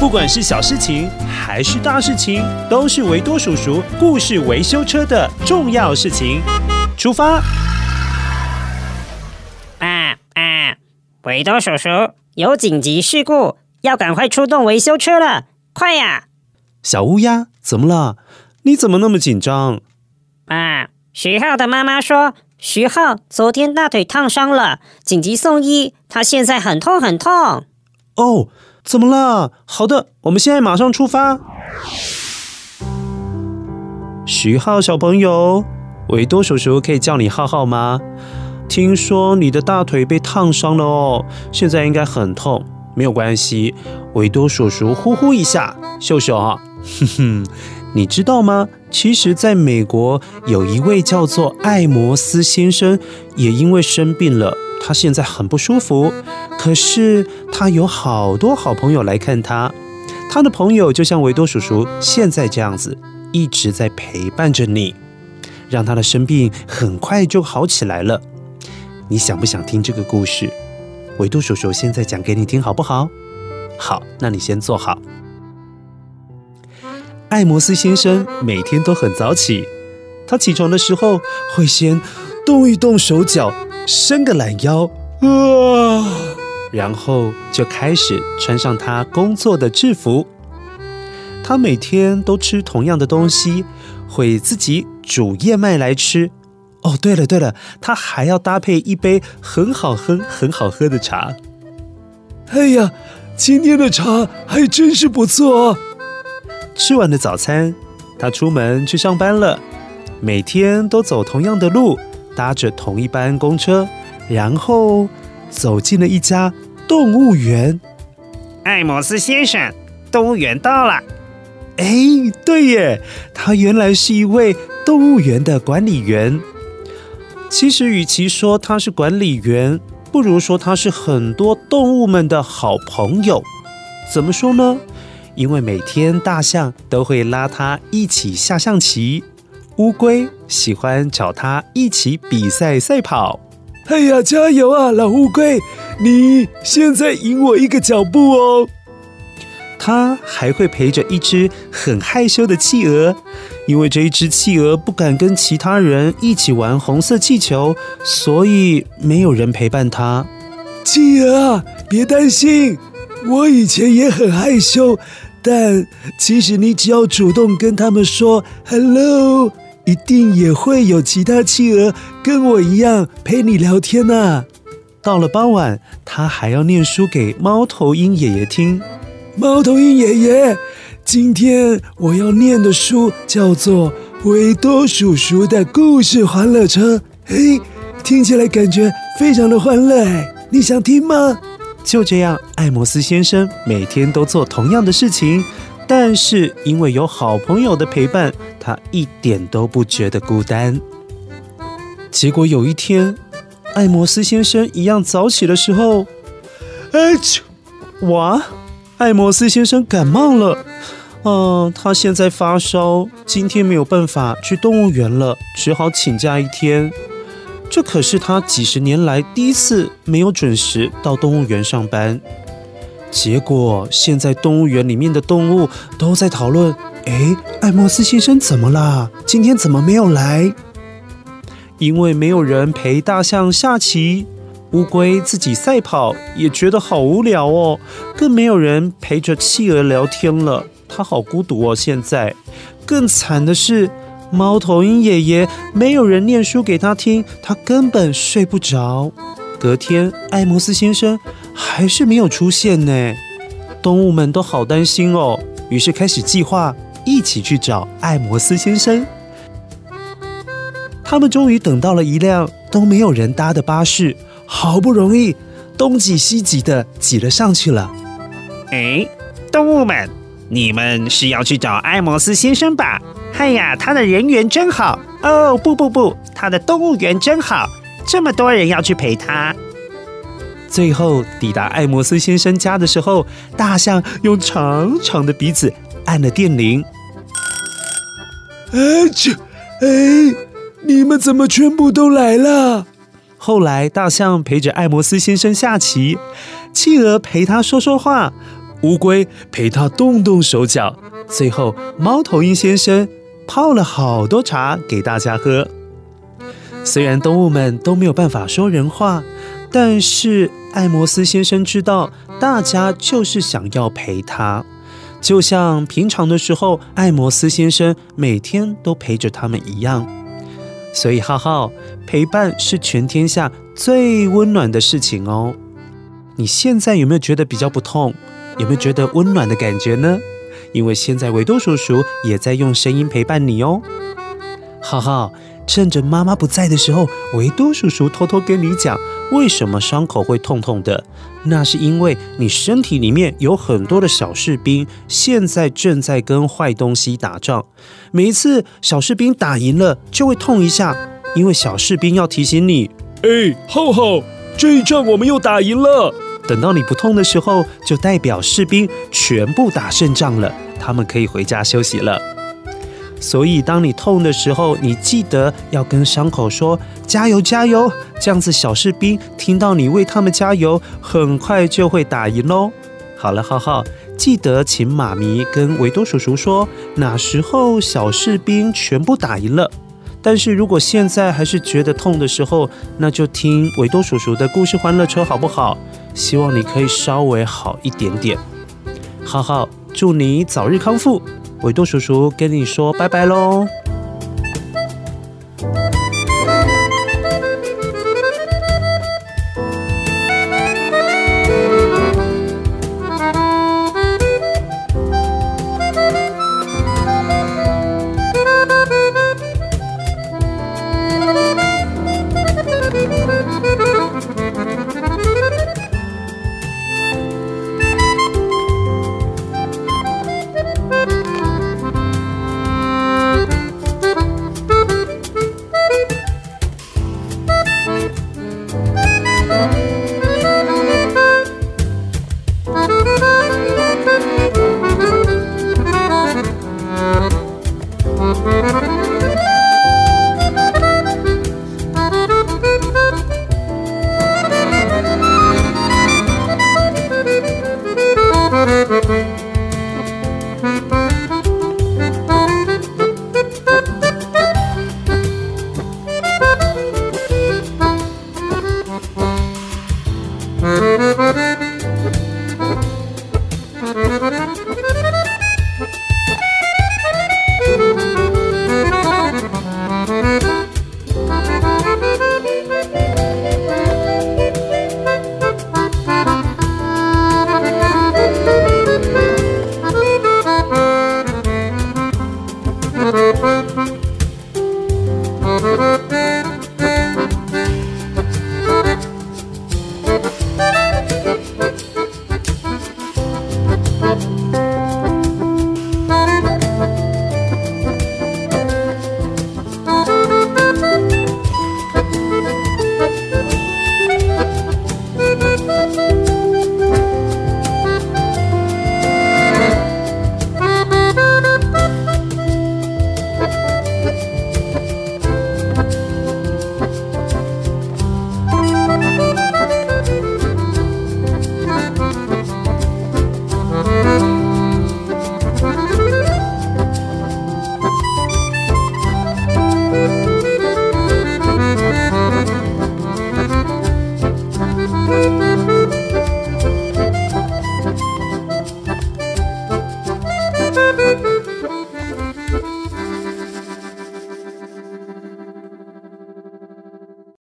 不管是小事情还是大事情，都是维多叔叔故事维修车的重要事情。出发！啊啊！维多叔叔有紧急事故，要赶快出动维修车了，快呀！小乌鸦，怎么了？你怎么那么紧张？啊，徐浩的妈妈说，徐浩昨天大腿烫伤了，紧急送医，他现在很痛很痛。哦。怎么了？好的，我们现在马上出发。徐浩小朋友，维多叔叔可以叫你浩浩吗？听说你的大腿被烫伤了哦，现在应该很痛。没有关系，维多叔叔呼呼一下，秀秀啊，哼哼，你知道吗？其实，在美国有一位叫做艾摩斯先生，也因为生病了。他现在很不舒服，可是他有好多好朋友来看他。他的朋友就像维多叔叔现在这样子，一直在陪伴着你，让他的生病很快就好起来了。你想不想听这个故事？维多叔叔现在讲给你听，好不好？好，那你先坐好。艾摩斯先生每天都很早起，他起床的时候会先动一动手脚。伸个懒腰，啊，然后就开始穿上他工作的制服。他每天都吃同样的东西，会自己煮燕麦来吃。哦，对了对了，他还要搭配一杯很好喝、很好喝的茶。哎呀，今天的茶还真是不错。吃完了早餐，他出门去上班了。每天都走同样的路。搭着同一班公车，然后走进了一家动物园。艾摩斯先生，动物园到了。哎，对耶，他原来是一位动物园的管理员。其实，与其说他是管理员，不如说他是很多动物们的好朋友。怎么说呢？因为每天大象都会拉他一起下象棋。乌龟喜欢找他一起比赛赛跑。哎呀，加油啊，老乌龟！你现在赢我一个脚步哦。他还会陪着一只很害羞的企鹅，因为这一只企鹅不敢跟其他人一起玩红色气球，所以没有人陪伴它。企鹅啊，别担心，我以前也很害羞，但其实你只要主动跟他们说 “hello”。一定也会有其他企鹅跟我一样陪你聊天呢、啊。到了傍晚，他还要念书给猫头鹰爷爷听。猫头鹰爷爷，今天我要念的书叫做《维多叔叔的故事欢乐车》。嘿，听起来感觉非常的欢乐，你想听吗？就这样，艾摩斯先生每天都做同样的事情。但是因为有好朋友的陪伴，他一点都不觉得孤单。结果有一天，艾摩斯先生一样早起的时候，哎啾！哇，艾摩斯先生感冒了。嗯，他现在发烧，今天没有办法去动物园了，只好请假一天。这可是他几十年来第一次没有准时到动物园上班。结果现在动物园里面的动物都在讨论：哎，艾莫斯先生怎么啦？今天怎么没有来？因为没有人陪大象下棋，乌龟自己赛跑也觉得好无聊哦，更没有人陪着企鹅聊天了，他好孤独哦。现在更惨的是，猫头鹰爷爷没有人念书给他听，他根本睡不着。隔天，艾摩斯先生还是没有出现呢，动物们都好担心哦，于是开始计划一起去找艾摩斯先生。他们终于等到了一辆都没有人搭的巴士，好不容易东挤西挤的挤了上去了。哎，动物们，你们是要去找艾摩斯先生吧？哎呀，他的人缘真好哦！不不不，他的动物园真好。这么多人要去陪他，最后抵达艾摩斯先生家的时候，大象用长长的鼻子按了电铃。哎这，哎，你们怎么全部都来了？后来大象陪着艾摩斯先生下棋，企鹅陪他说说话，乌龟陪他动动手脚，最后猫头鹰先生泡了好多茶给大家喝。虽然动物们都没有办法说人话，但是艾摩斯先生知道，大家就是想要陪他，就像平常的时候，艾摩斯先生每天都陪着他们一样。所以，浩浩，陪伴是全天下最温暖的事情哦。你现在有没有觉得比较不痛？有没有觉得温暖的感觉呢？因为现在维多叔叔也在用声音陪伴你哦。浩浩。趁着妈妈不在的时候，维多叔叔偷偷跟你讲，为什么伤口会痛痛的？那是因为你身体里面有很多的小士兵，现在正在跟坏东西打仗。每一次小士兵打赢了，就会痛一下，因为小士兵要提醒你：哎，浩浩，这一仗我们又打赢了。等到你不痛的时候，就代表士兵全部打胜仗了，他们可以回家休息了。所以，当你痛的时候，你记得要跟伤口说“加油，加油”，这样子小士兵听到你为他们加油，很快就会打赢喽。好了，浩浩，记得请妈咪跟维多叔叔说，哪时候小士兵全部打赢了。但是如果现在还是觉得痛的时候，那就听维多叔叔的故事欢乐车好不好？希望你可以稍微好一点点。浩浩，祝你早日康复。维多叔叔跟你说拜拜喽。